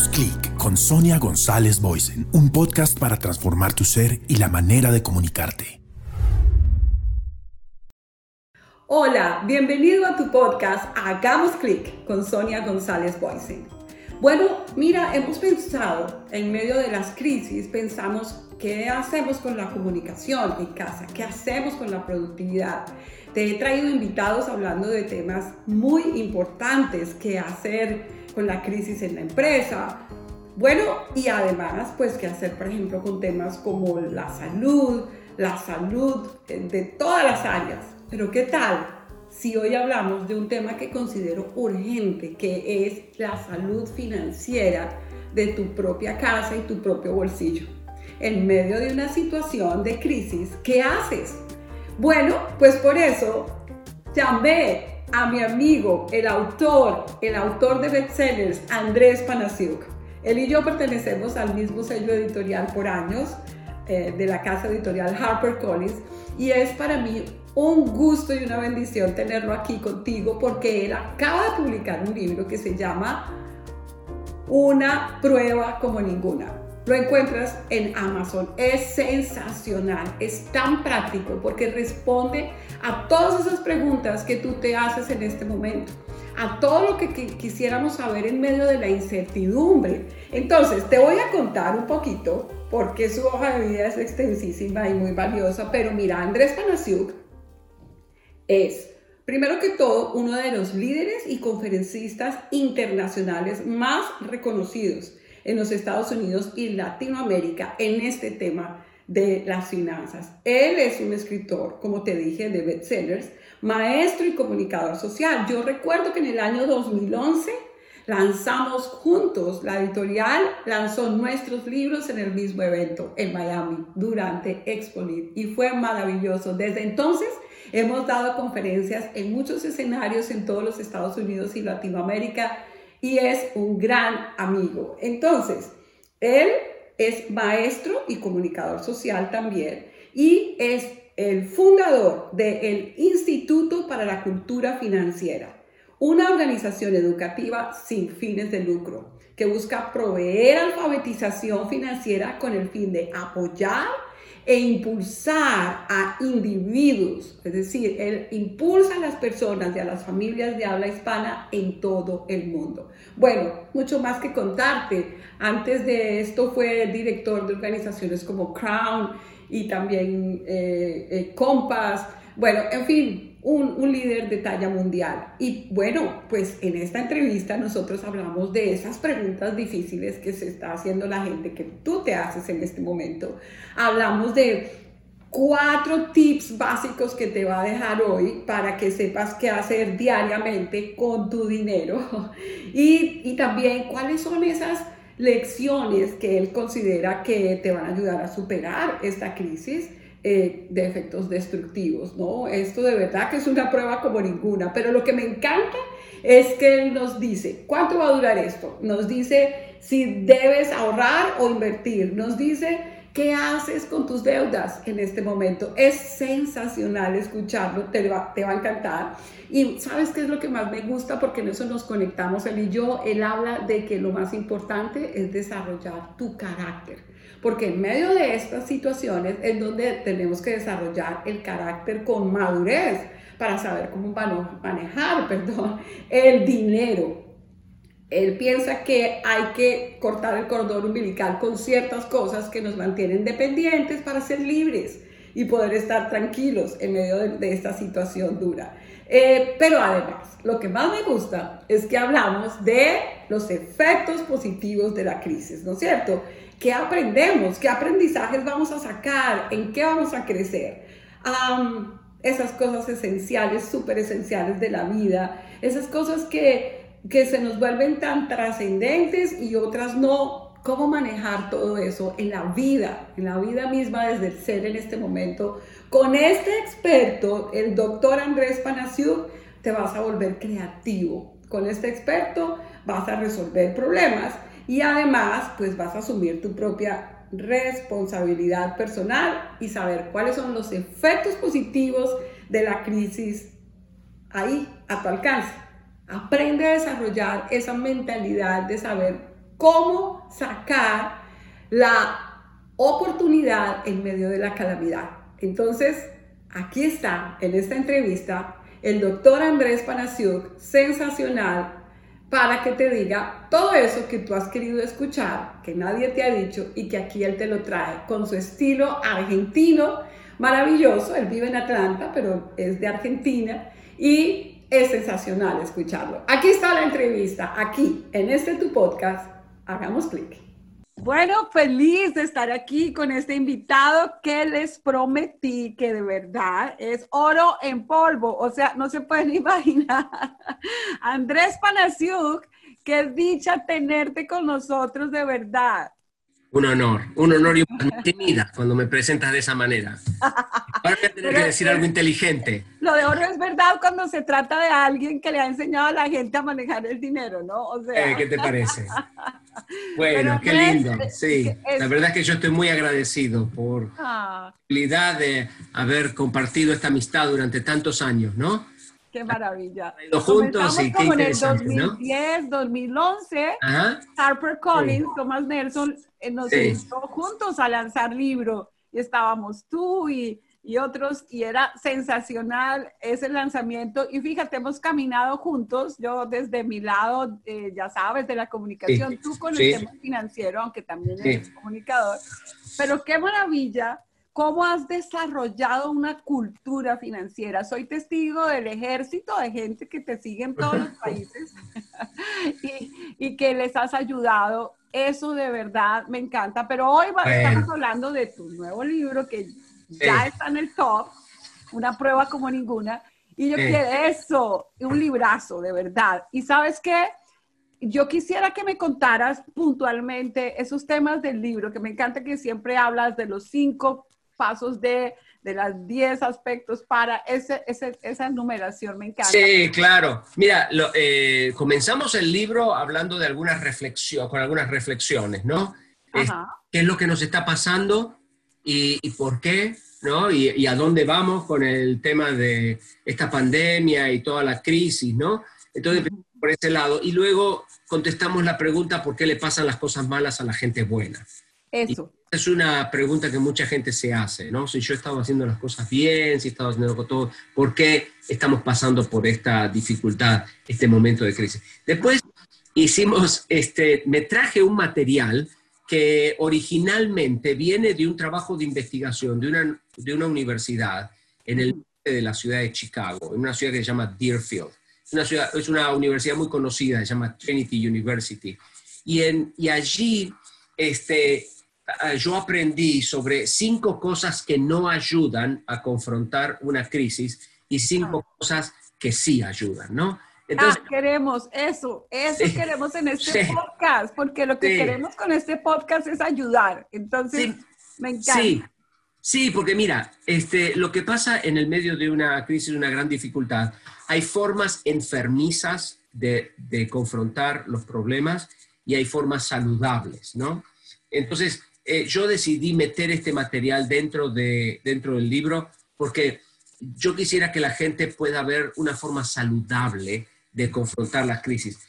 Hagamos clic con Sonia González Boysen, un podcast para transformar tu ser y la manera de comunicarte. Hola, bienvenido a tu podcast Hagamos clic con Sonia González Boysen. Bueno, mira, hemos pensado en medio de las crisis, pensamos qué hacemos con la comunicación en casa, qué hacemos con la productividad. Te he traído invitados hablando de temas muy importantes, qué hacer con la crisis en la empresa. Bueno, y además, pues qué hacer, por ejemplo, con temas como la salud, la salud de todas las áreas. Pero ¿qué tal si hoy hablamos de un tema que considero urgente, que es la salud financiera de tu propia casa y tu propio bolsillo? En medio de una situación de crisis, ¿qué haces? Bueno, pues por eso llamé a mi amigo, el autor, el autor de bestsellers, Andrés Panasiuk. Él y yo pertenecemos al mismo sello editorial por años, eh, de la casa editorial HarperCollins, y es para mí un gusto y una bendición tenerlo aquí contigo porque él acaba de publicar un libro que se llama Una prueba como ninguna. Lo encuentras en Amazon. Es sensacional, es tan práctico porque responde a todas esas preguntas que tú te haces en este momento, a todo lo que quisiéramos saber en medio de la incertidumbre. Entonces, te voy a contar un poquito porque su hoja de vida es extensísima y muy valiosa, pero mira, Andrés Panasiuk es, primero que todo, uno de los líderes y conferencistas internacionales más reconocidos en los Estados Unidos y Latinoamérica en este tema de las finanzas. Él es un escritor, como te dije, de bestsellers, maestro y comunicador social. Yo recuerdo que en el año 2011 lanzamos juntos, la editorial lanzó nuestros libros en el mismo evento en Miami durante ExpoLit y fue maravilloso. Desde entonces hemos dado conferencias en muchos escenarios en todos los Estados Unidos y Latinoamérica y es un gran amigo. Entonces, él es maestro y comunicador social también y es el fundador del Instituto para la Cultura Financiera, una organización educativa sin fines de lucro que busca proveer alfabetización financiera con el fin de apoyar e impulsar a individuos, es decir, él impulsa a las personas y a las familias de habla hispana en todo el mundo. Bueno, mucho más que contarte. Antes de esto fue director de organizaciones como Crown y también eh, eh, Compass. Bueno, en fin, un, líder de talla mundial. Y bueno, pues en esta entrevista nosotros hablamos de esas preguntas difíciles que se está haciendo la gente, que tú te haces en este momento. Hablamos de cuatro tips básicos que te va a dejar hoy para que sepas qué hacer diariamente con tu dinero. Y, y también cuáles son esas lecciones que él considera que te van a ayudar a superar esta crisis eh, de efectos destructivos, ¿no? Esto de verdad que es una prueba como ninguna, pero lo que me encanta es que él nos dice, ¿cuánto va a durar esto? Nos dice si debes ahorrar o invertir, nos dice ¿Qué haces con tus deudas en este momento? Es sensacional escucharlo, te va, te va a encantar. Y sabes qué es lo que más me gusta porque en eso nos conectamos él y yo. Él habla de que lo más importante es desarrollar tu carácter. Porque en medio de estas situaciones es donde tenemos que desarrollar el carácter con madurez para saber cómo manejar, perdón, el dinero, él piensa que hay que cortar el cordón umbilical con ciertas cosas que nos mantienen dependientes para ser libres y poder estar tranquilos en medio de, esta situación dura. Eh, pero además, lo que más me gusta es que hablamos de los efectos positivos de la crisis, ¿no es cierto? ¿Qué aprendemos? ¿Qué aprendizajes vamos a sacar? ¿En qué vamos a crecer? esas cosas esenciales, súper esenciales de la vida, esas cosas que que se nos vuelven tan trascendentes y otras no. ¿Cómo manejar todo eso en la vida, en la vida misma desde el ser en este momento? Con este experto, el doctor Andrés Panasiuk, te vas a volver creativo. Con este experto vas a resolver problemas y además pues vas a asumir tu propia responsabilidad personal y saber cuáles son los efectos positivos de la crisis ahí a tu alcance. Aprende a desarrollar esa mentalidad de saber cómo sacar la oportunidad en medio de la calamidad. Entonces, aquí está, en esta entrevista, el doctor Andrés Panasiuk, sensacional, para que te diga todo eso que tú has querido escuchar, que nadie te ha dicho y que aquí él te lo trae con su estilo argentino maravilloso. Él vive en Atlanta, pero es de Argentina y es sensacional escucharlo. Aquí está la entrevista, aquí, en este tu podcast. Hagamos clic. Bueno, feliz de estar aquí con este invitado que les prometí que de verdad es oro en polvo. O sea, no se pueden imaginar. Andrés Panasiuk, qué dicha tenerte con nosotros de verdad. Un honor, un honor y una intimida cuando me presentas de esa manera. Ahora voy a tener que decir algo inteligente. Lo de oro es verdad cuando se trata de alguien que le ha enseñado a la gente a manejar el dinero, ¿no? O sea... Eh, ¿Qué te parece? Bueno, qué lindo. Sí, la verdad es que yo estoy muy agradecido por la ah. posibilidad de haber compartido esta amistad durante tantos años, ¿no? Qué maravilla. juntos y como en el 2010, 2011, Harper Collins, Thomas Nelson eh, nos invitó juntos a lanzar libro y estábamos tú y, y, otros y era sensacional ese lanzamiento. Y fíjate, hemos caminado juntos, yo desde mi lado, eh, ya sabes, de la comunicación, tú con el tema financiero, aunque también eres comunicador, pero qué maravilla ¿Cómo has desarrollado una cultura financiera? Soy testigo del ejército de gente que te sigue en todos los países y, que les has ayudado. Eso de verdad me encanta. Pero hoy estamos hablando de tu nuevo libro que ya está en el top, una prueba como ninguna. Y yo quiero eso, un librazo, de verdad. Y sabes qué? Yo quisiera que me contaras puntualmente esos temas del libro, que me encanta que siempre hablas de los cinco pasos de, de las 10 aspectos para ese, esa numeración. Me encanta. Sí, claro. Mira, eh, comenzamos el libro hablando de algunas reflexiones, con algunas reflexiones, ¿no? ¿Qué es lo que nos está pasando y, por qué? ¿no? Y, y, a dónde vamos con el tema de esta pandemia y toda la crisis, ¿no? Entonces, por ese lado. Y luego contestamos la pregunta, ¿por qué le pasan las cosas malas a la gente buena? Eso es una pregunta que mucha gente se hace, ¿no? Si yo estaba haciendo las cosas bien, si estaba haciendo todo, ¿por qué estamos pasando por esta dificultad, este momento de crisis? Después hicimos, este, me traje un material que originalmente viene de un trabajo de investigación de una, de una universidad en el de la ciudad de Chicago, en una ciudad que se llama Deerfield. Es una, universidad muy conocida, se llama Trinity University. Y, en, y allí este, yo aprendí sobre cinco cosas que no ayudan a confrontar una crisis y cinco ah. cosas que sí ayudan, ¿no? Entonces, ah, queremos eso, eso queremos en este podcast, porque lo que queremos con este podcast es ayudar. Entonces, me encanta. Sí, sí, porque mira, este, lo que pasa en el medio de una crisis, de una gran dificultad, hay formas enfermizas de, de confrontar los problemas y hay formas saludables, ¿no? Entonces, eh, yo decidí meter este material dentro, de, dentro del libro porque yo quisiera que la gente pueda ver una forma saludable de confrontar las crisis.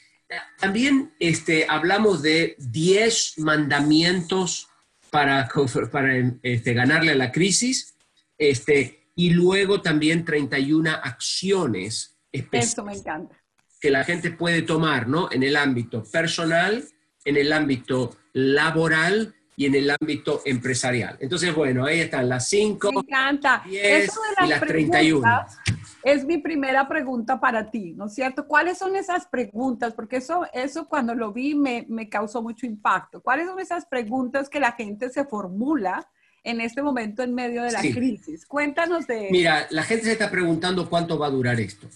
También este, hablamos de 10 mandamientos para, para este, ganarle a la crisis este, y luego también 31 acciones específicas que la gente puede tomar ¿no? en el ámbito personal, en el ámbito laboral y en el ámbito empresarial. Entonces, bueno, ahí están las 5, Me encanta. 10 y las 31. Es mi primera pregunta para ti, ¿no es cierto? ¿Cuáles son esas preguntas? Porque eso, eso cuando lo vi me, me causó mucho impacto. ¿Cuáles son esas preguntas que la gente se formula en este momento en medio de la crisis? Cuéntanos de... Mira, la gente se está preguntando cuánto va a durar esto,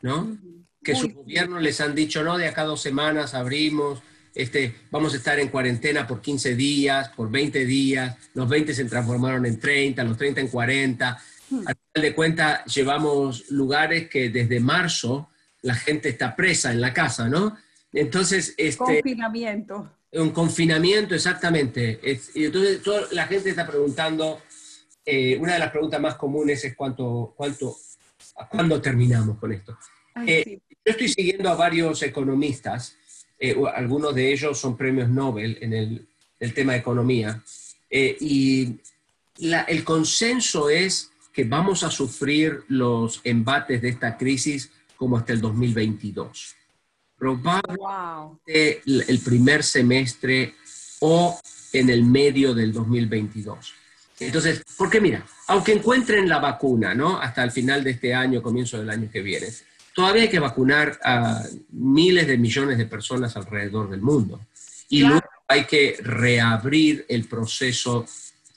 ¿no? Que su gobierno les han dicho, no, de acá dos semanas abrimos, este, vamos a estar en cuarentena por 15 días, por 20 días, los 20 se transformaron en 30, los 30 en 40. Hmm. Al final de cuentas, llevamos lugares que desde marzo la gente está presa en la casa, ¿no? Entonces, este... Confinamiento. Un confinamiento, exactamente. y entonces toda la gente está preguntando, eh, una de las preguntas más comunes es cuánto, cuánto, ¿cuándo terminamos con esto? Eh, yo estoy siguiendo a varios economistas eh, algunos de ellos son premios Nobel en el, tema de economía, eh, y el consenso es que vamos a sufrir los embates de esta crisis como hasta el 2022. Probablemente el primer semestre o en el medio del 2022. Entonces, porque mira, aunque encuentren la vacuna, ¿no? Hasta el final de este año, comienzo del año que viene, todavía hay que vacunar a miles de millones de personas alrededor del mundo. Y luego hay que reabrir el proceso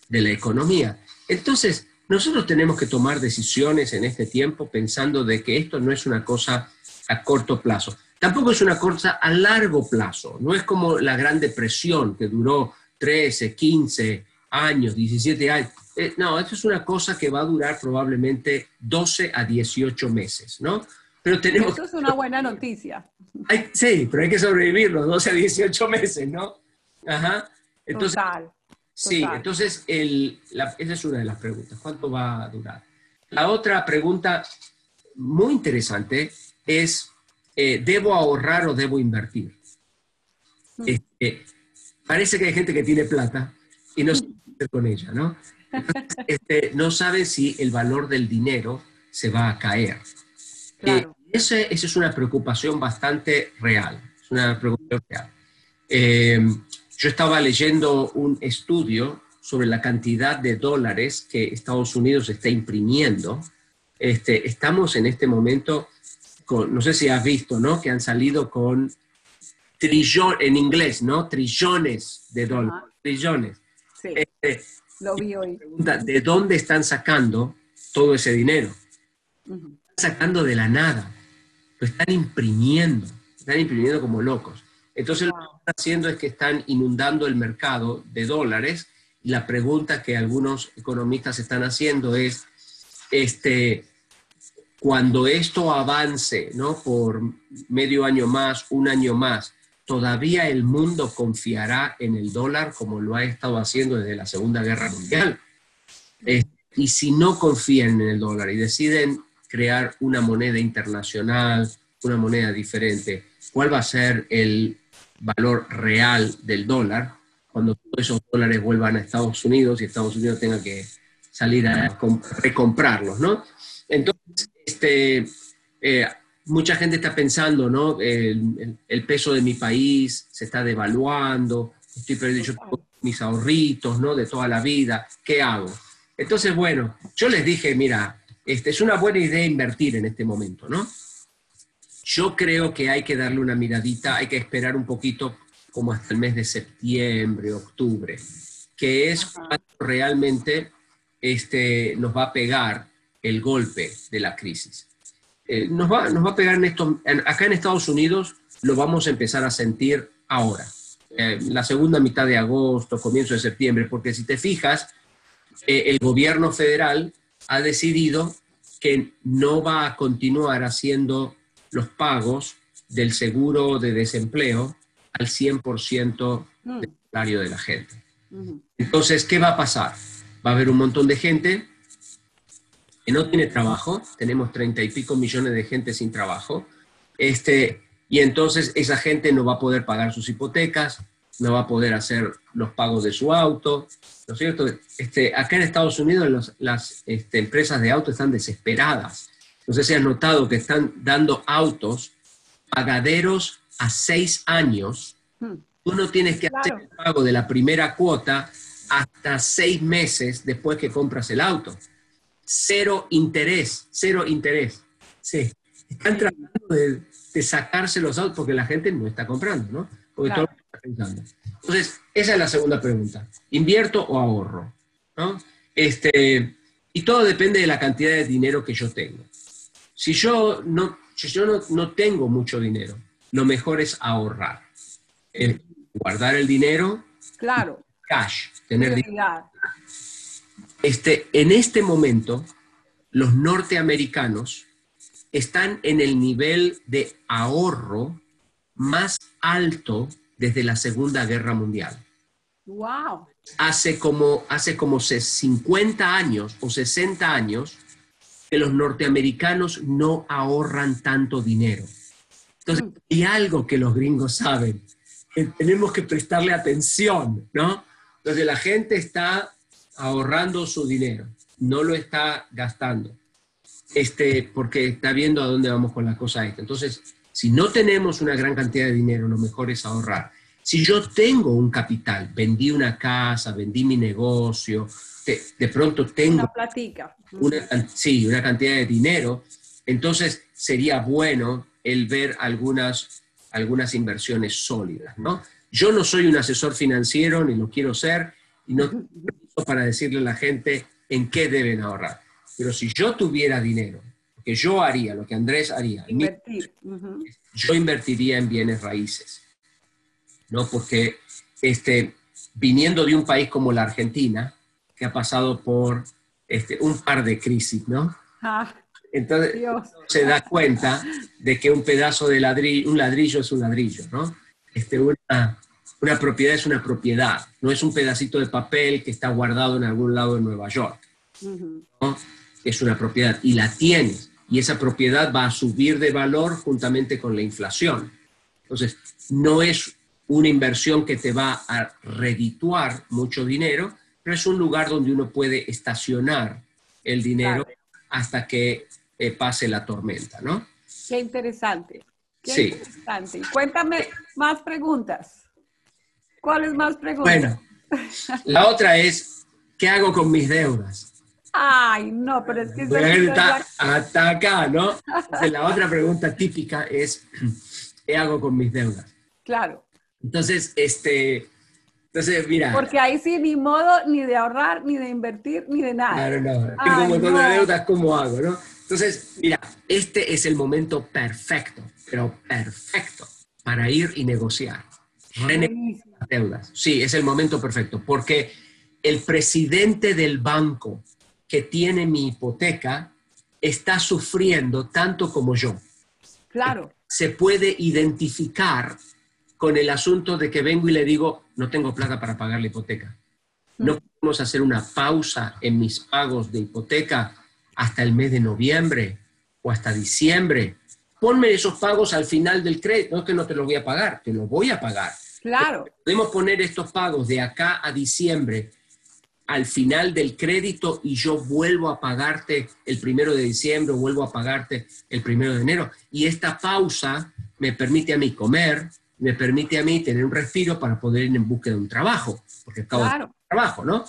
de la economía. Entonces, nosotros tenemos que tomar decisiones en este tiempo pensando de que esto no es una cosa a corto plazo. Tampoco es una cosa a largo plazo. No es como la Gran Depresión que duró 13, 15 años, 17 años. Eh, no, esto es una cosa que va a durar probablemente 12 a 18 meses, ¿no? Pero tenemos... Eso es una buena noticia. sí, pero hay que sobrevivir los 12 a 18 meses, ¿no? Ajá. Entonces, Total. Sí, entonces el, esa es una de las preguntas. ¿Cuánto va a durar? La otra pregunta muy interesante es, eh, ¿debo ahorrar o debo invertir? Mm. Este, parece que hay gente que tiene plata y no sabe qué hacer con ella, ¿no? Este, no sabe si el valor del dinero se va a caer. Eh, esa, es una preocupación bastante real, es una preocupación real. Eh, yo estaba leyendo un estudio sobre la cantidad de dólares que Estados Unidos está imprimiendo. Este, estamos en este momento con, no sé si has visto, ¿no? Que han salido con trillones, en inglés, ¿no? Trillones de dólares. Trillones. Sí, este, lo vi hoy. ¿De dónde están sacando todo ese dinero? Están sacando de la nada. Lo están imprimiendo. Están imprimiendo como locos. Entonces, lo que están haciendo es que están inundando el mercado de dólares. Y la pregunta que algunos economistas están haciendo es, este, cuando esto avance, ¿no? Por medio año más, un año más, ¿todavía el mundo confiará en el dólar como lo ha estado haciendo desde la Segunda Guerra Mundial? y si no confían en el dólar y deciden crear una moneda internacional, una moneda diferente, ¿cuál va a ser el valor real del dólar cuando todos esos dólares vuelvan a Estados Unidos y Estados Unidos tenga que salir a recomprarlos, ¿no? Entonces, este, eh, mucha gente está pensando, ¿no? El, peso de mi país se está devaluando, estoy perdiendo mis ahorritos, ¿no? De toda la vida, ¿qué hago? Entonces, bueno, yo les dije, mira, este, es una buena idea invertir en este momento, ¿no? Yo creo que hay que darle una miradita, hay que esperar un poquito como hasta el mes de septiembre, octubre, que es cuando realmente este, nos va a pegar el golpe de la crisis. Eh, nos, va, nos va a pegar en esto, acá en Estados Unidos lo vamos a empezar a sentir ahora, eh, la segunda mitad de agosto, comienzo de septiembre, porque si te fijas, eh, el gobierno federal ha decidido que no va a continuar haciendo los pagos del seguro de desempleo al 100% mm. del salario de la gente. Entonces, ¿qué va a pasar? Va a haber un montón de gente que no tiene trabajo, tenemos treinta y pico millones de gente sin trabajo, este, y entonces esa gente no va a poder pagar sus hipotecas, no va a poder hacer los pagos de su auto, ¿no es cierto? Este, acá en Estados Unidos las este, empresas de auto están desesperadas no sé si has notado que están dando autos pagaderos a seis años. Hmm. Tú no tienes que hacer el pago de la primera cuota hasta seis meses después que compras el auto. Cero interés, cero interés. Sí, están tratando de, sacarse los autos porque la gente no está comprando, ¿no? Porque todo está pensando. Entonces, esa es la segunda pregunta. ¿Invierto o ahorro? ¿No? Este, y todo depende de la cantidad de dinero que yo tengo. Si yo no, yo no, tengo mucho dinero, lo mejor es ahorrar. guardar el dinero. Claro. Cash, tener dinero. Este, en este momento, los norteamericanos están en el nivel de ahorro más alto desde la Segunda Guerra Mundial. Wow. Hace como, hace como 50 años o 60 años, que los norteamericanos no ahorran tanto dinero. Entonces, mm. hay algo que los gringos saben, que tenemos que prestarle atención, ¿no? Entonces la gente está ahorrando su dinero, no lo está gastando, este, porque está viendo a dónde vamos con la cosa esta. Entonces, si no tenemos una gran cantidad de dinero, lo mejor es ahorrar. Si yo tengo un capital, vendí una casa, vendí mi negocio, de, pronto tengo... Una platica. sí, una cantidad de dinero, entonces sería bueno el ver algunas, algunas inversiones sólidas, ¿no? Yo no soy un asesor financiero, ni lo quiero ser, y no para decirle a la gente en qué deben ahorrar. Pero si yo tuviera dinero, que yo haría, lo que Andrés haría, Invertir. yo invertiría en bienes raíces, ¿no? Porque este, viniendo de un país como la Argentina, que ha pasado por este, un par de crisis, ¿no? Ah, Entonces se da cuenta de que un pedazo de ladrillo, un ladrillo es un ladrillo, ¿no? Este, una, una propiedad es una propiedad, no es un pedacito de papel que está guardado en algún lado de Nueva York. ¿no? Es una propiedad y la tienes y esa propiedad va a subir de valor juntamente con la inflación. Entonces, no es una inversión que te va a redituar mucho dinero, pero es un lugar donde uno puede estacionar el dinero hasta que eh, pase la tormenta, ¿no? Qué interesante. Qué Sí. interesante. Cuéntame más preguntas. ¿Cuáles más preguntas? Bueno, la otra es, ¿qué hago con mis deudas? Ay, no, pero es que gente está hasta acá, ¿no? Entonces, la otra pregunta típica es, ¿qué hago con mis deudas? Claro, Entonces, este, entonces, mira, porque ahí sí ni modo ni de ahorrar, ni de invertir, ni de nada. claro, no, tengo Ay, un montón no. de deudas, ¿cómo hago, no? Entonces, mira, este es el momento perfecto, pero perfecto, para ir y negociar, renegociar las deudas. Sí, es el momento perfecto, porque el presidente del banco que tiene mi hipoteca está sufriendo tanto como yo. Claro, Se puede identificar con el asunto de que vengo y le digo, no tengo plata para pagar la hipoteca. No podemos hacer una pausa en mis pagos de hipoteca hasta el mes de noviembre o hasta diciembre. Ponme esos pagos al final del crédito. No es que no te los voy a pagar, te los voy a pagar. claro. Podemos poner estos pagos de acá a diciembre al final del crédito y yo vuelvo a pagarte el primero de diciembre vuelvo a pagarte el primero de enero. Y esta pausa me permite a mí comer, me permite a mí tener un respiro para poder ir en búsqueda de un trabajo, porque acabo de trabajo, ¿no?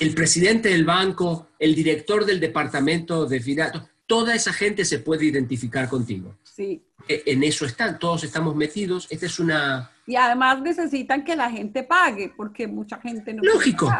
El presidente del banco, el director del departamento de finanzas, toda esa gente se puede identificar contigo. Sí. E- En eso están, todos estamos metidos. Esta es una, Y además necesitan que la gente pague, porque mucha gente no. Lógico.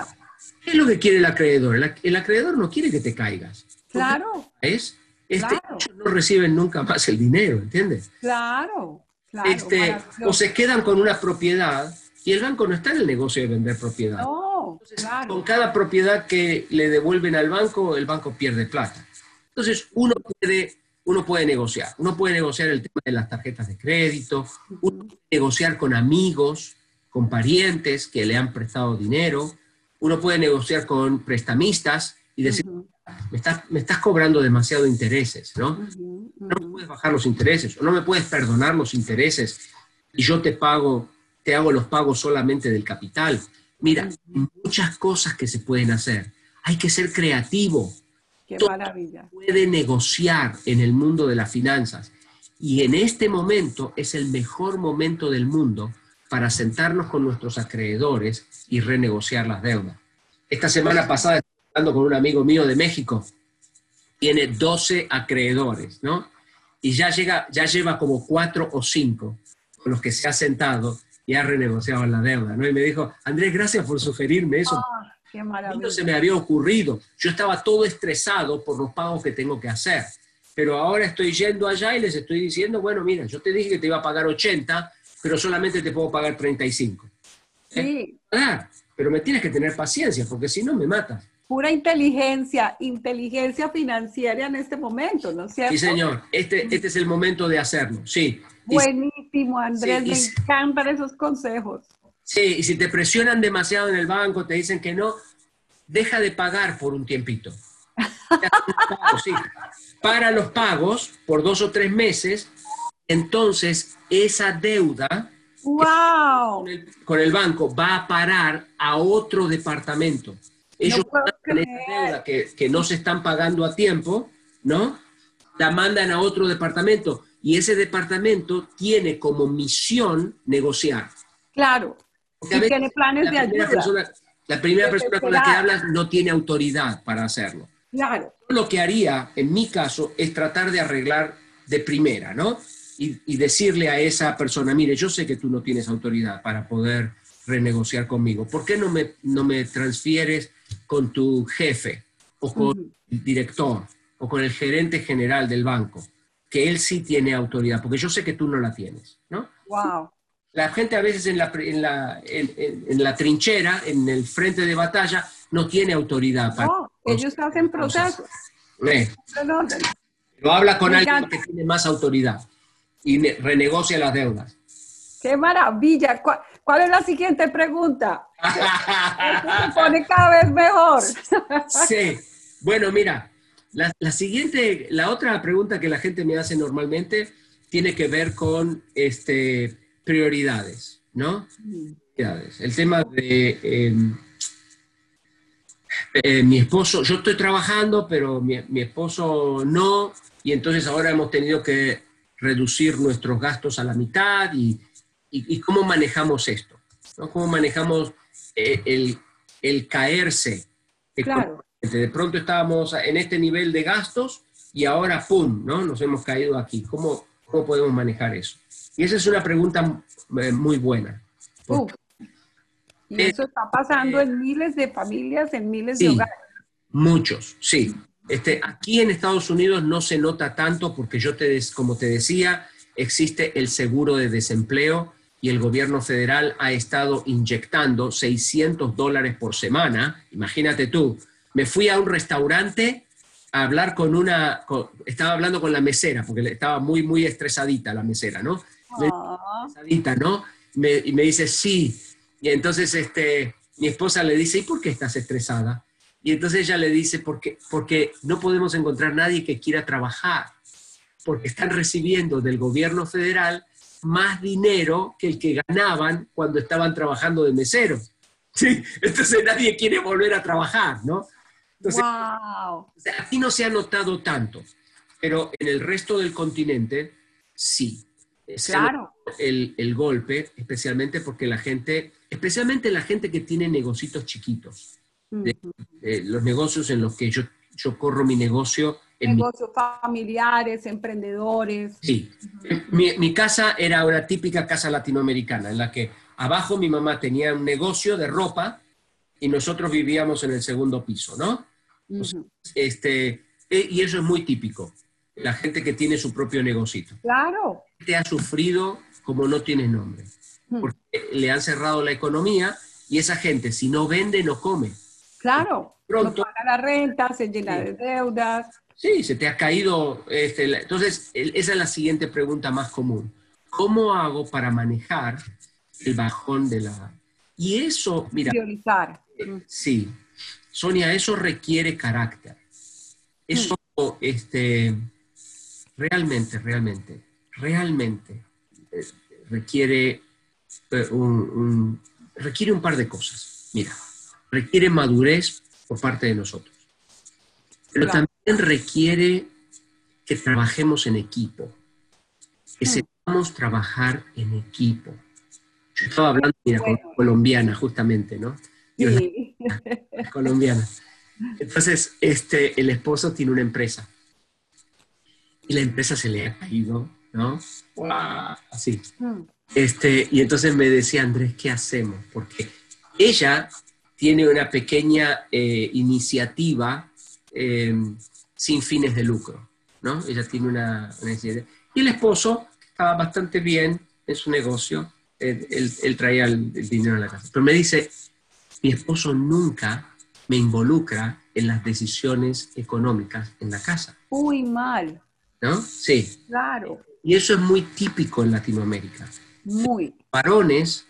¿Qué es lo que quiere el acreedor? El, ac- el acreedor no quiere que te caigas. Claro, ¿Es? Este, Claro. no reciben nunca más el dinero, ¿entiendes? claro, claro. este, o se quedan con una propiedad y el banco no está en el negocio de vender propiedad. No, Entonces, claro. con cada propiedad que le devuelven al banco, el banco pierde plata. Entonces, uno puede, uno puede negociar. Uno puede negociar el tema de las tarjetas de crédito, uno puede negociar con amigos, con parientes que le han prestado dinero, uno puede negociar con prestamistas y decir, me, estás, me estás cobrando demasiado intereses, ¿no? no me puedes bajar los intereses o no me puedes perdonar los intereses y yo te pago, te hago los pagos solamente del capital. Mira, muchas cosas que se pueden hacer. Hay que ser creativo, Qué todo- maravilla. puede negociar en el mundo de las finanzas. Y en este momento es el mejor momento del mundo para sentarnos con nuestros acreedores y renegociar las deudas. Esta semana pasada, estaba hablando con un amigo mío de México, tiene 12 acreedores, ¿no? Y ya, llega, ya lleva como cuatro o cinco con los que se ha sentado y ha renegociado la deuda, ¿no? Y me dijo, Andrés, gracias por sugerirme eso. Ah, qué A mí no maravilla. se me había ocurrido. Yo estaba todo estresado por los pagos que tengo que hacer. Pero ahora estoy yendo allá y les estoy diciendo, bueno, mira, yo te dije que te iba a pagar 80, pero solamente te puedo pagar 35. Sí, Ah, pero me tienes que tener paciencia, porque si no me matas. pura inteligencia, inteligencia financiera en este momento, ¿no es cierto? Sí, señor, este, este es el momento de hacerlo, sí. Buenísimo, Andrés, Sí, me encantan esos consejos. Sí, y si te presionan demasiado en el banco, te dicen que no, deja de pagar por un tiempito. Sí. Para los pagos por dos o tres meses Entonces, esa deuda ¡Wow! con el, con el banco va a parar a otro departamento. Ellos mandan esa deuda que, que no se están pagando a tiempo, ¿no? La mandan a otro departamento y ese departamento tiene como misión negociar. Claro. Veces tiene planes la de ayuda. persona, la primera persona con la que hablas no tiene autoridad para hacerlo. Claro. Lo que haría, en mi caso, es tratar de arreglar de primera, ¿no? Y, y decirle a esa persona, mire, yo sé que tú no tienes autoridad para poder renegociar conmigo. ¿Por qué no me, no me transfieres con tu jefe o con Ujú. el director o con el gerente general del banco? Que él sí tiene autoridad, porque yo sé que tú no la tienes, ¿no? Wow. La gente a veces en la, en la, en- la trinchera, en el frente de batalla, no tiene autoridad para... No, ellos hacen procesos. Eh. Pero habla con alguien que tiene más autoridad y ne- renegocia las deudas. ¡Qué maravilla! ¿Cuál, cuál es la siguiente pregunta? Esto se pone cada vez mejor. sí. Bueno, mira, la, la siguiente, la otra pregunta que la gente me hace normalmente tiene que ver con este, prioridades, ¿no? Prioridades. El tema de eh, eh, mi esposo, yo estoy trabajando, pero mi, mi esposo no, y entonces ahora hemos tenido que reducir nuestros gastos a la mitad y, y- y cómo manejamos esto, ¿no? ¿Cómo manejamos eh, el, el caerse? Claro. De pronto estábamos en este nivel de gastos y ahora, ¡pum!, ¿no? Nos hemos caído aquí. ¿Cómo, cómo podemos manejar eso? Y esa es una pregunta eh, muy buena. Uf. Y eso está pasando en miles de familias, en miles de hogares. muchos, sí. Este, aquí en Estados Unidos no se nota tanto porque yo te, des- como te decía, existe el seguro de desempleo y el gobierno federal ha estado inyectando 600 dólares por semana. Imagínate tú, me fui a un restaurante a hablar con una, con- estaba hablando con la mesera porque estaba muy, muy estresadita la mesera, ¿no? Estresadita, ¿no? Me- y me dice, sí. Y entonces este, mi esposa le dice, ¿y por qué estás estresada? Y entonces ella le dice, porque, porque no podemos encontrar nadie que quiera trabajar, porque están recibiendo del gobierno federal más dinero que el que ganaban cuando estaban trabajando de mesero. Sí, entonces nadie quiere volver a trabajar, ¿no? Entonces, wow. aquí no se ha notado tanto, pero en el resto del continente sí. Claro. El, el golpe, especialmente porque la gente, especialmente la gente que tiene negocios chiquitos, de- Ujú. eh, los negocios en los que yo, yo corro mi negocio. En mi, Negocios familiares, emprendedores. sí, mi, mi casa era una típica casa latinoamericana, en la que abajo mi mamá tenía un negocio de ropa y nosotros vivíamos en el segundo piso, ¿no? Ujú. Este, eh, y eso es muy típico. La gente que tiene su propio negocio. Claro. Te ha sufrido como no tienes nombre. Mm. Porque le han cerrado la economía y esa gente, si no vende, no come. Claro. Pronto. No paga la renta, se llena Sí. de deudas. Sí, se te ha caído. Este, la- entonces, el- esa es la siguiente pregunta más común. ¿Cómo hago para manejar el bajón de la... Y eso, mira, Priorizar. Eh, Sí, Sonia, eso requiere carácter. Eso, este, realmente, realmente, realmente eh, requiere eh, un, un- requiere un par de cosas. Mira, requiere madurez por parte de nosotros, pero Claro. también requiere que trabajemos en equipo, que Mm. sepamos trabajar en equipo. Yo estaba hablando, mira, con una colombiana justamente, ¿no? Sí. colombiana. Entonces, este, el esposo tiene una empresa. Y la empresa se le ha caído, ¿no? ¡Guau! Así. Mm. Este, y entonces me decía, Andrés, ¿qué hacemos? Porque ella tiene una pequeña eh, iniciativa eh, sin fines de lucro, ¿no? Ella tiene una, una iniciativa. Y el esposo estaba bastante bien en su negocio, él, él- él traía el, el dinero a la casa. Pero me dice, mi esposo nunca me involucra en las decisiones económicas en la casa, Muy mal. ¿no? Sí. Claro. Y eso es muy típico en Latinoamérica. Muy. varones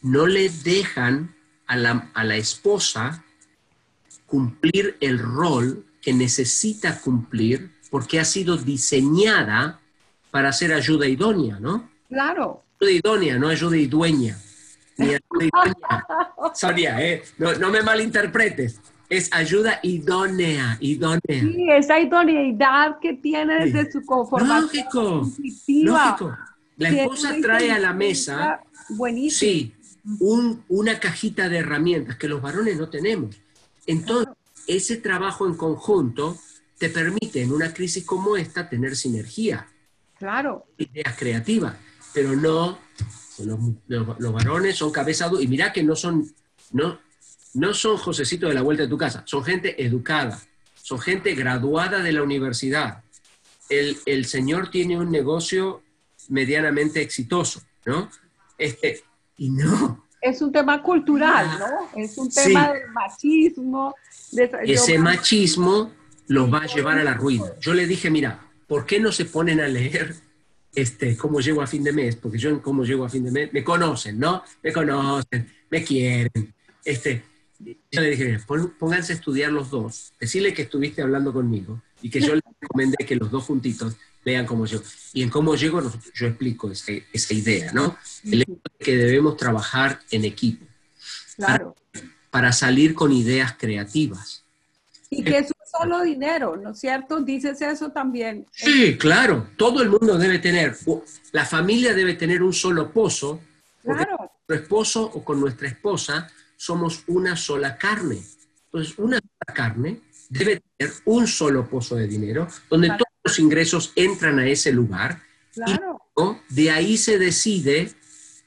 no le dejan a la, a la esposa cumplir el rol que necesita cumplir porque ha sido diseñada para hacer ayuda idónea, ¿no? Claro. Ayuda idónea, no ayuda idueña. Ni ayuda idónea. Sonia, ¿eh? no, no me malinterpretes. Es ayuda idónea, idónea. Sí, esa idoneidad que tiene desde su conformación Lógico, lógico. La esposa trae a la mesa, Buenísimo. sí, un- una cajita de herramientas que los varones no tenemos. Entonces, ese trabajo en conjunto te permite en una crisis como esta tener sinergia, Claro. ideas creativas, pero no, los, los- los varones son cabezados y mirá que no son, no, no son Josecito de la vuelta de tu casa, son gente educada, son gente graduada de la universidad. El, el señor tiene un negocio medianamente exitoso, ¿no? Este, y no, Es un tema cultural, Ah, ¿no? Es un sí. tema machismo. de- ese yo- machismo los va a llevar a la ruina. Yo le dije, mira, ¿por qué no se ponen a leer este, cómo llego a fin de mes? Porque yo en cómo llego a fin de mes, me conocen, ¿no? Me conocen, me quieren. Este, yo le dije, pónganse a estudiar los dos, decirle que estuviste hablando conmigo y que yo les recomendé que los dos juntitos vean cómo llego. Y en cómo llego yo explico ese- esa idea, ¿no? El hecho de que debemos trabajar en equipo Claro. para salir con ideas creativas. Y que es un solo dinero, ¿no es cierto? Dices eso también. Sí, claro, todo el mundo debe tener, la familia debe tener un solo pozo, Claro. con nuestro esposo o con nuestra esposa somos una sola carne. Entonces, una sola carne debe tener un solo pozo de dinero, donde Claro. todos los ingresos entran a ese lugar, Claro. ¿no? de ahí se decide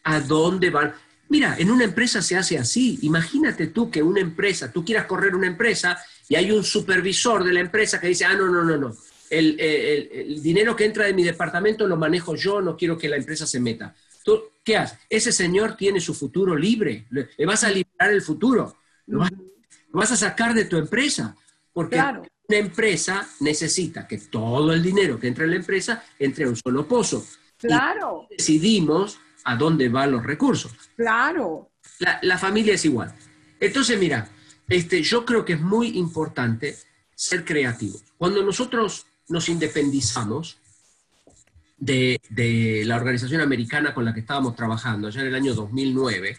a dónde van. Mira, en una empresa se hace así. Imagínate tú que una empresa, tú quieras correr una empresa y hay un supervisor de la empresa que dice, ah, no, no, no, no. El, eh, el- el dinero que entra de mi departamento lo manejo yo, no quiero que la empresa se meta. ¿Tú qué haces? Ese señor tiene su futuro libre. Le, le vas a liberar el futuro. Lo vas, lo vas a sacar de tu empresa. Porque Claro. una empresa necesita que todo el dinero que entra en la empresa entre a un solo pozo Claro. decidimos a dónde van los recursos. Claro. La, la familia es igual. Entonces, mira, este, yo creo que es muy importante ser creativos. Cuando nosotros nos independizamos de, de la organización americana con la que estábamos trabajando, allá en el año 2009,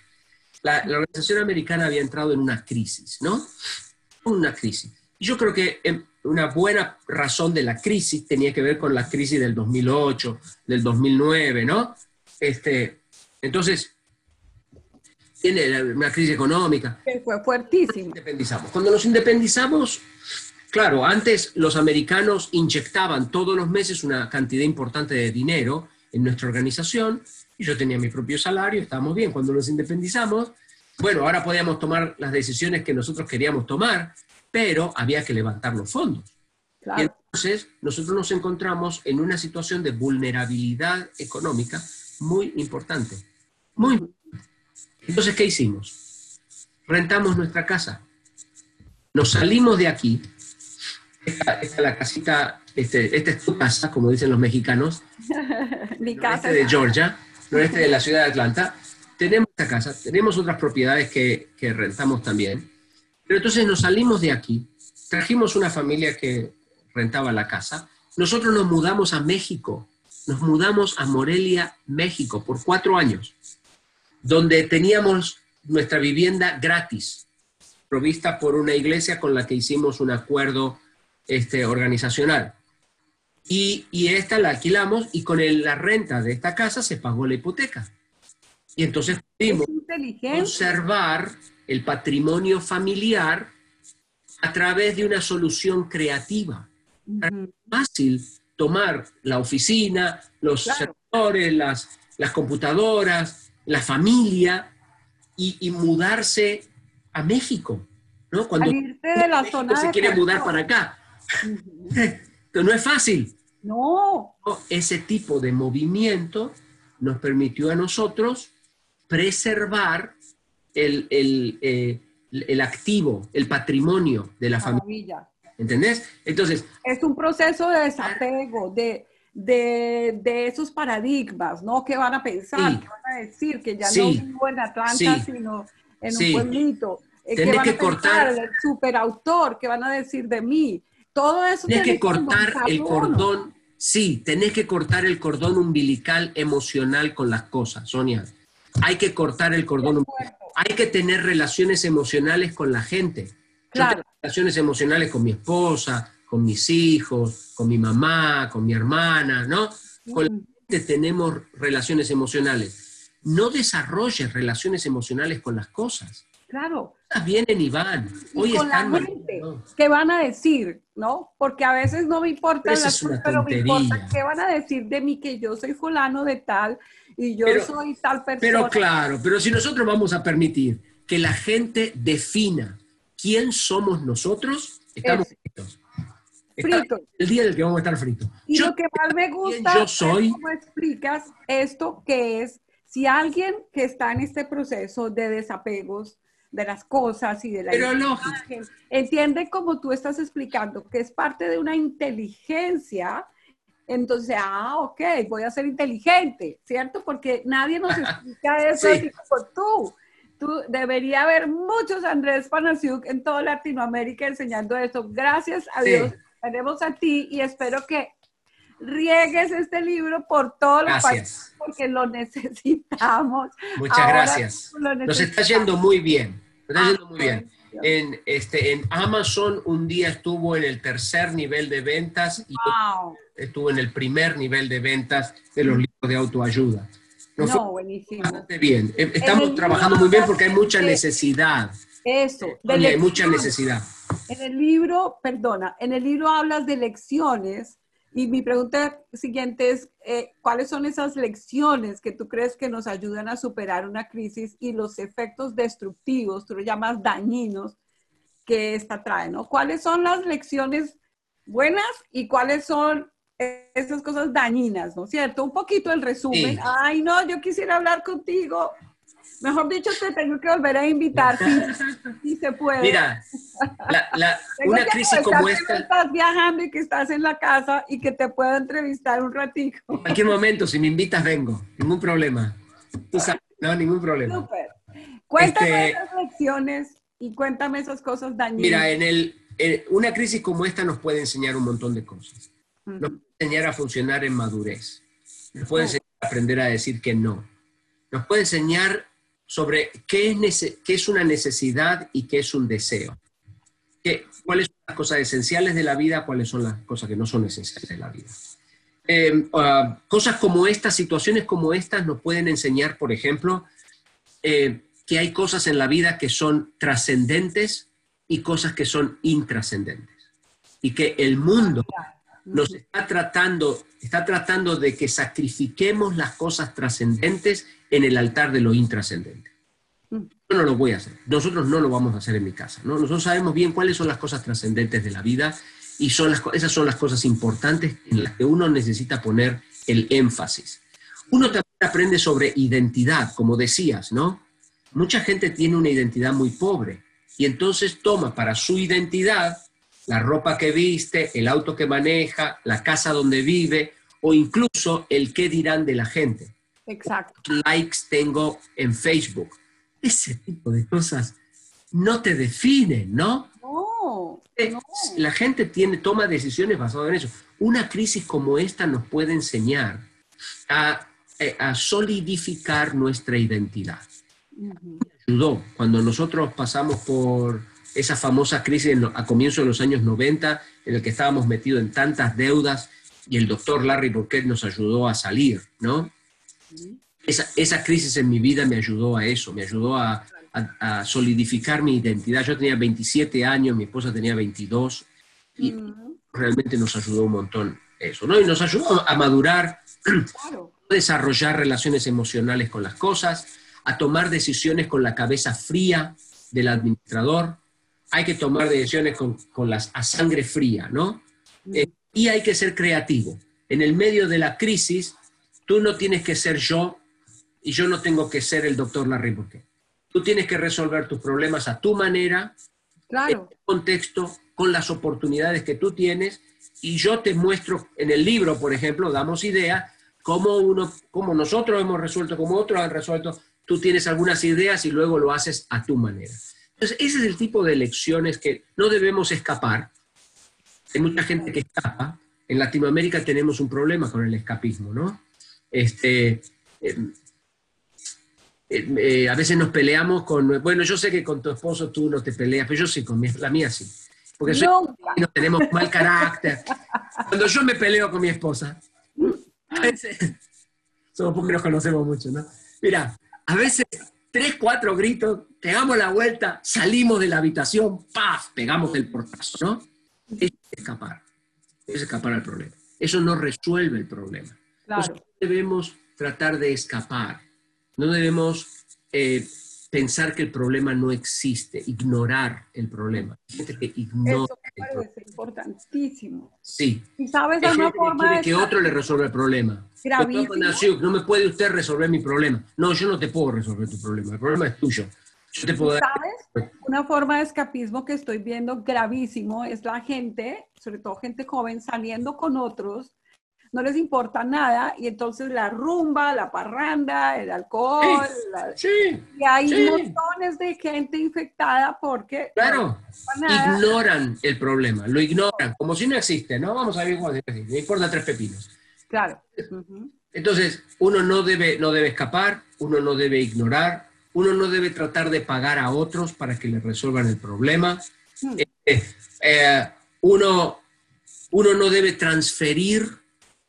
la, la organización americana había entrado en una crisis, ¿no? Una crisis. Y yo creo que em, una buena razón de la crisis tenía que ver con la crisis del 2008, del 2009, ¿no? Este, entonces, tiene una crisis económica. Fue fuertísimo. Independizamos. Cuando nos independizamos, claro, antes los americanos inyectaban todos los meses una cantidad importante de dinero en nuestra organización y yo tenía mi propio salario, estábamos bien. Cuando nos independizamos, bueno, ahora podíamos tomar las decisiones que nosotros queríamos tomar, pero había que levantar los fondos. Y entonces nosotros nos encontramos en una situación de vulnerabilidad económica muy importante. Muy importante. Entonces, ¿qué hicimos? Rentamos nuestra casa. Nos salimos de aquí. Esta, esta es la casita, este, esta es tu casa, como dicen los mexicanos, Mi noreste casa. de Georgia, noreste de la ciudad de Atlanta. Tenemos esta casa, tenemos otras propiedades que, que rentamos también. Pero entonces nos salimos de aquí, trajimos una familia que rentaba la casa, nosotros nos mudamos a México, nos mudamos a Morelia, México, por cuatro años, donde teníamos nuestra vivienda gratis, provista por una iglesia con la que hicimos un acuerdo este, organizacional. Y, y esta la alquilamos y con el- la renta de esta casa se pagó la hipoteca. Y entonces pudimos conservar el patrimonio familiar a través de una solución creativa. Ujú. Fácil tomar la oficina, los Claro. servidores, las, las computadoras, la familia y, y mudarse a México. ¿no? Cuando Salirte de la México zona se quiere mudar para acá. Pero no es fácil. No. Ese tipo de movimiento nos permitió a nosotros preservar el, el, eh, el activo, el patrimonio de la familia. ¿Entendés? Entonces, Es un proceso de desapego, de, de, de esos paradigmas, ¿no? ¿Qué van a pensar? Sí. ¿Qué van a decir? Que ya Sí. no vivo en Atlanta, Sí. sino en un pueblito. Eh, ¿Qué van que a pensar? cortar- El superautor, ¿qué van a decir de mí? Todo eso tienes que cortar el cordón, Sí, tenés que cortar el cordón umbilical emocional con las cosas, Sonia. Hay que cortar el cordón umbilical. Hay que tener relaciones emocionales con la gente. Claro. relaciones emocionales con mi esposa, con mis hijos, con mi mamá, con mi hermana, ¿no? Con la gente tenemos relaciones emocionales. No desarrolles relaciones emocionales con las cosas. Claro. Vienen y van. Hoy y con están la gente, ¿qué van a decir? ¿No? Porque a veces no me importa Pero las es cosas, pero me importa qué van a decir de mí que yo soy fulano de tal y yo Pero- soy tal persona. Pero claro, pero si nosotros vamos a permitir que la gente defina quién somos nosotros, estamos Eso. fritos. Fritos. el día del que vamos a estar fritos. Y Yo lo que más me gusta yo soy. es cómo explicas esto que es si alguien que está en este proceso de desapegos de las cosas y de la Pero imagen, entiende como tú estás explicando que es parte de una inteligencia, entonces, ah, ok, voy a ser inteligente, ¿cierto? Porque nadie nos explica eso Sí. como tú. Tú, debería haber muchos Andrés Panasiuk en toda Latinoamérica enseñando eso. Gracias a Sí. Dios tenemos a ti y espero que riegues este libro por todos los países porque lo necesitamos. Muchas Ahora gracias. lo Nos está necesitamos. yendo muy bien. Nos está yendo muy bien. En, este, en Amazon un día estuvo en el tercer nivel de ventas y Wow. estuvo en el primer nivel de ventas de los libros de autoayuda. Nos No, buenísimo. bastante bien. Eh, Estamos trabajando muy bien porque hay mucha necesidad. Eso. Oye, hay mucha necesidad. En el libro, perdona, en el libro hablas de lecciones y mi pregunta siguiente es, eh, ¿cuáles son esas lecciones que tú crees que nos ayudan a superar una crisis y los efectos destructivos, tú lo llamas dañinos, que esta trae, ¿no? ¿Cuáles son las lecciones buenas y cuáles son esas cosas dañinas, ¿no es cierto? Un poquito el resumen. Sí. Ay, no, yo quisiera hablar contigo. Mejor dicho, te tengo que volver a invitar, si, si se puede. Mira, la- la- una que crisis como que esta, estás viajando y que estás en la casa y que te puedo entrevistar un ratito. en cualquier momento, si me invitas, vengo. Ningún problema. Tú sabes, no, ningún problema. Súper. Cuéntame Este- esas lecciones y cuéntame esas cosas dañinas. Mira, en el, en una crisis como esta nos puede enseñar un montón de cosas. Nos puede enseñar a funcionar en madurez. Nos puede enseñar a aprender a decir que no. Nos puede enseñar sobre qué es, qué es una necesidad y qué es un deseo. Qué- cuáles son las cosas esenciales de la vida, cuáles son las cosas que no son esenciales de la vida. Eh, ah, cosas como estas, situaciones como estas nos pueden enseñar, por ejemplo, eh, que hay cosas en la vida que son trascendentes y cosas que son intrascendentes. Y que el mundo nos está tratando, está tratando de que sacrifiquemos las cosas trascendentes en el altar de lo intrascendente. Yo no lo voy a hacer. Nosotros no lo vamos a hacer en mi casa. ¿no? Nosotros sabemos bien cuáles son las cosas trascendentes de la vida y son las, esas son las cosas importantes en las que uno necesita poner el énfasis. Uno también aprende sobre identidad, como decías, ¿no? Mucha gente tiene una identidad muy pobre y entonces toma para su identidad la ropa que viste, el auto que maneja, la casa donde vive o incluso el qué dirán de la gente Exacto. likes tengo en Facebook. Ese tipo de cosas no te definen, ¿no? No, Eh, no. La gente tiene, toma decisiones basadas en eso. Una crisis como esta nos puede enseñar a, eh, a solidificar nuestra identidad. Ayudó cuando nosotros pasamos por esa famosa crisis lo- a comienzos de los años 90, en el que estábamos metidos en tantas deudas y el doctor Larry Burkett nos ayudó a salir, ¿no? Esa, esa crisis en mi vida me ayudó a eso, me ayudó a, a- a solidificar mi identidad. Yo tenía 27 años, mi esposa tenía 22 y realmente nos ayudó un montón eso, ¿no? Y nos ayudó a madurar, Claro. a desarrollar relaciones emocionales con las cosas, a tomar decisiones con la cabeza fría del administrador. Hay que tomar decisiones con, con las, a sangre fría, ¿no? Eh, y hay que ser creativo. En el medio de la crisis, tú no tienes que ser yo y yo no tengo que ser el doctor Larry Burkett. Tú tienes que resolver tus problemas a tu manera, en Claro. el contexto, con las oportunidades que tú tienes, y yo te muestro en el libro, por ejemplo, damos idea cómo uno, cómo nosotros hemos resuelto, cómo otros han resuelto. Tú tienes algunas ideas y luego lo haces a tu manera. Entonces, ese es el tipo de lecciones que no debemos escapar. Hay mucha gente que escapa. en Latinoamérica tenemos un problema con el escapismo, ¿no? Este, em, em, eh, a veces nos peleamos con, bueno, yo sé que con tu esposo tú no te peleas, pero yo sí, con mi, la mía sí. Porque soy, no tenemos mal carácter. Cuando yo me peleo con mi esposa, a veces, somos porque nos conocemos mucho, ¿no? Mira, a veces tres, cuatro gritos, pegamos la vuelta, salimos de la habitación, ¡paf! Pegamos el portazo, ¿no? Es escapar, es escapar al problema. Eso no resuelve el problema. Claro. debemos tratar de escapar, no debemos eh, pensar que el problema no existe, ignorar el problema. gente que ignora. Eso me parece importantísimo. Sí. ¿Y sabes una forma de que otro le resuelve el problema. Gravísimo. No me puede usted resolver mi problema. No, yo no te puedo resolver tu problema. El problema es tuyo. Yo te puedo ¿Sabes? Una forma de escapismo que estoy viendo gravísimo es la gente, sobre todo gente joven, saliendo con otros no les importa nada y entonces la rumba, la parranda, el alcohol, y hay montones de gente infectada porque... Claro, ignoran el problema, lo ignoran, como si no existe, ¿no? Vamos a ver cómo se no importa tres pepinos. Claro. Entonces, uno no debe, no debe escapar, uno no debe ignorar, uno no debe tratar de pagar a otros para que le resuelvan el problema. Hmm. Eh, eh, uno, uno no debe transferir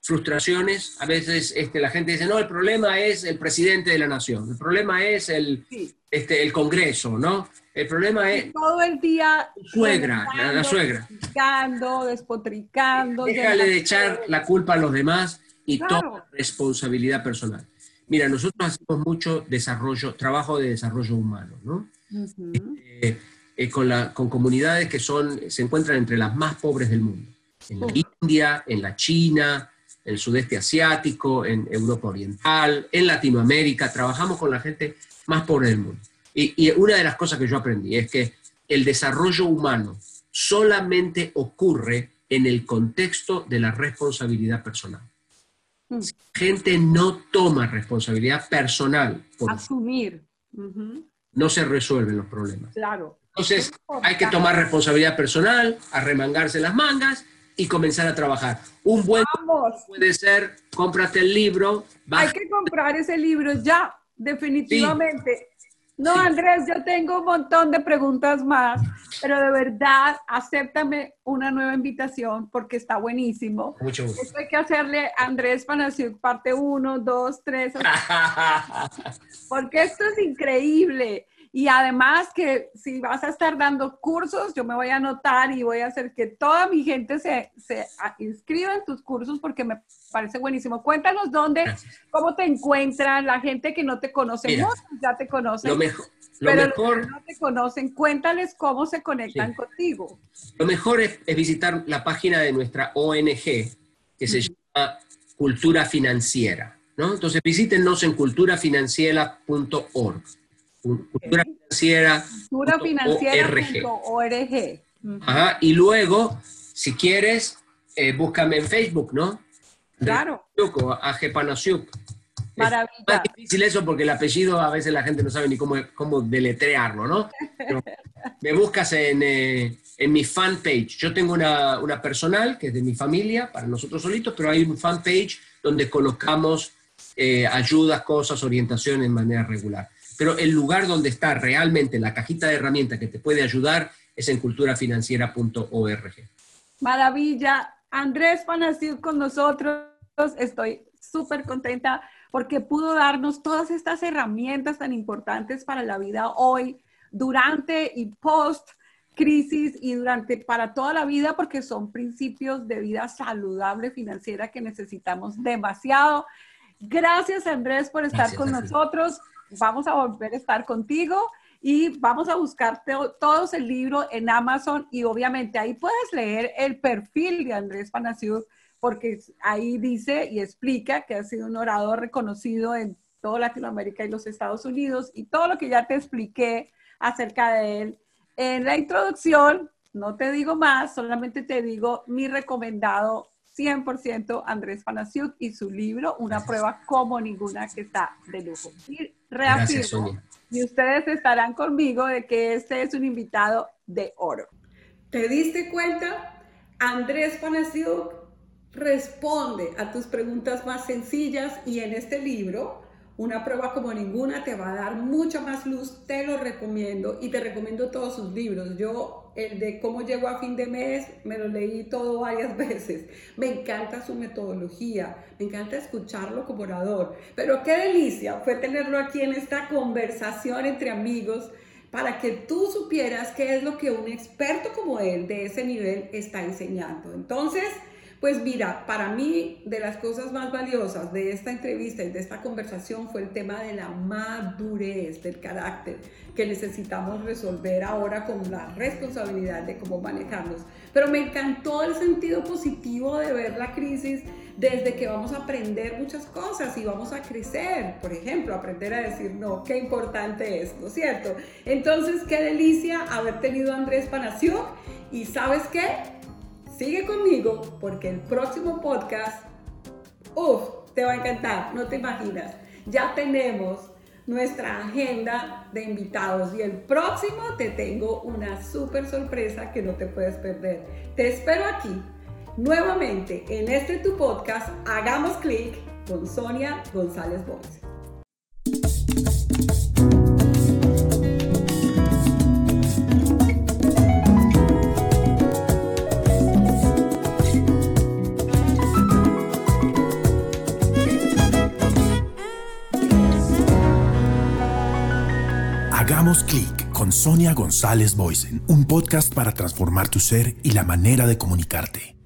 frustraciones. A veces este, la gente dice, no, el problema es el presidente de la nación, el problema es el, este, el Congreso, ¿no? El problema es... Todo el día... Suegra, la, suegra. Despotricando, despotricando. Déjale de echar la culpa a los demás y toda responsabilidad personal. Mira, nosotros hacemos mucho desarrollo, trabajo de desarrollo humano, ¿no? Este, eh, con, la, con comunidades que son, se encuentran entre las más pobres del mundo. En la India, en la China, el sudeste asiático, en Europa Oriental, en Latinoamérica, trabajamos con la gente más pobre del mundo. Y, una de las cosas que yo aprendí es que el desarrollo humano solamente ocurre en el contexto de la responsabilidad personal. Mm. Si la gente no toma responsabilidad personal por asumir, no se resuelven los problemas. Claro. Entonces, hay que tomar responsabilidad personal, arremangarse las mangas y comenzar a trabajar. Un buen puede ser, cómprate el libro. Hay que comprar ese libro ya, definitivamente. No, Andrés, yo tengo un montón de preguntas más, pero de verdad, acéptame una nueva invitación porque está buenísimo. Mucho gusto. Esto hay que hacerle Andrés Panasiuk parte 1, 2, 3. porque esto es increíble. Y además que si vas a estar dando cursos, yo me voy a anotar y voy a hacer que toda mi gente se, se inscriba en tus cursos porque me parece buenísimo. Cuéntanos dónde, cómo te encuentran, la gente que no te conoce, ya te conocen. Lo mejor, pero mejor, no te conocen, cuéntales cómo se conectan contigo. Lo mejor es, visitar la página de nuestra ONG que se llama Cultura Financiera. ¿no? Entonces visítenos en culturafinanciera.org cultura financiera. Culturafinanciera.org. Ajá, y luego, si quieres, eh, búscame en Facebook, ¿no? Claro. Ajepanasiuk. Maravilla. Es más difícil eso porque el apellido a veces la gente no sabe ni cómo, cómo deletrearlo, ¿no? me buscas en, eh, en, mi fanpage. Yo tengo una, una, personal que es de mi familia, para nosotros solitos, pero hay un fanpage donde colocamos eh, ayudas, cosas, orientación en manera regular pero el lugar donde está realmente la cajita de herramientas que te puede ayudar es en culturafinanciera.org. Maravilla. Andrés Panasiuk con nosotros. Estoy súper contenta porque pudo darnos todas estas herramientas tan importantes para la vida hoy, durante y post crisis y durante para toda la vida porque son principios de vida saludable financiera que necesitamos demasiado. Gracias Andrés por estar con nosotros vamos a volver a estar contigo y vamos a buscar todos el libro en Amazon y obviamente ahí puedes leer el perfil de Andrés Panasiuk porque ahí dice y explica que ha sido un orador reconocido en toda Latinoamérica y los Estados Unidos y todo lo que ya te expliqué acerca de él. En la introducción, no te digo más, solamente te digo mi recomendado 100% Andrés Panasiuk y su libro, Una prueba como ninguna, que está de lujo. Y reafirmo, y ustedes estarán conmigo de que este es un invitado de oro. ¿Te diste cuenta? Andrés Panasiuk responde a tus preguntas más sencillas y en este libro, una prueba como ninguna, te va a dar mucha más luz, te lo recomiendo y te recomiendo todos sus libros. Yo, el de cómo llego a fin de mes, me lo leí todo varias veces. Me encanta su metodología, me encanta escucharlo como orador, pero qué delicia fue tenerlo aquí en esta conversación entre amigos para que tú supieras qué es lo que un experto como él de ese nivel está enseñando. Entonces, pues mira, para mí de las cosas más valiosas de esta entrevista y de esta conversación fue el tema de la madurez del carácter que necesitamos resolver ahora con la responsabilidad de cómo manejarlos. Pero me encantó el sentido positivo de ver la crisis desde que vamos a aprender muchas cosas y vamos a crecer, por ejemplo, aprender a decir no, qué importante es, ¿no es cierto? Entonces, qué delicia haber tenido a Andrés Panacio y sabes qué, sigue conmigo porque el próximo podcast, uff, te va a encantar, no te imaginas. Ya tenemos nuestra agenda de invitados y el próximo te tengo una súper sorpresa que no te puedes perder. Te espero aquí nuevamente en este tu podcast Hagamos Clic con Sonia González Boys. Hagamos clic con Sonia González Boysen, un podcast para transformar tu ser y la manera de comunicarte.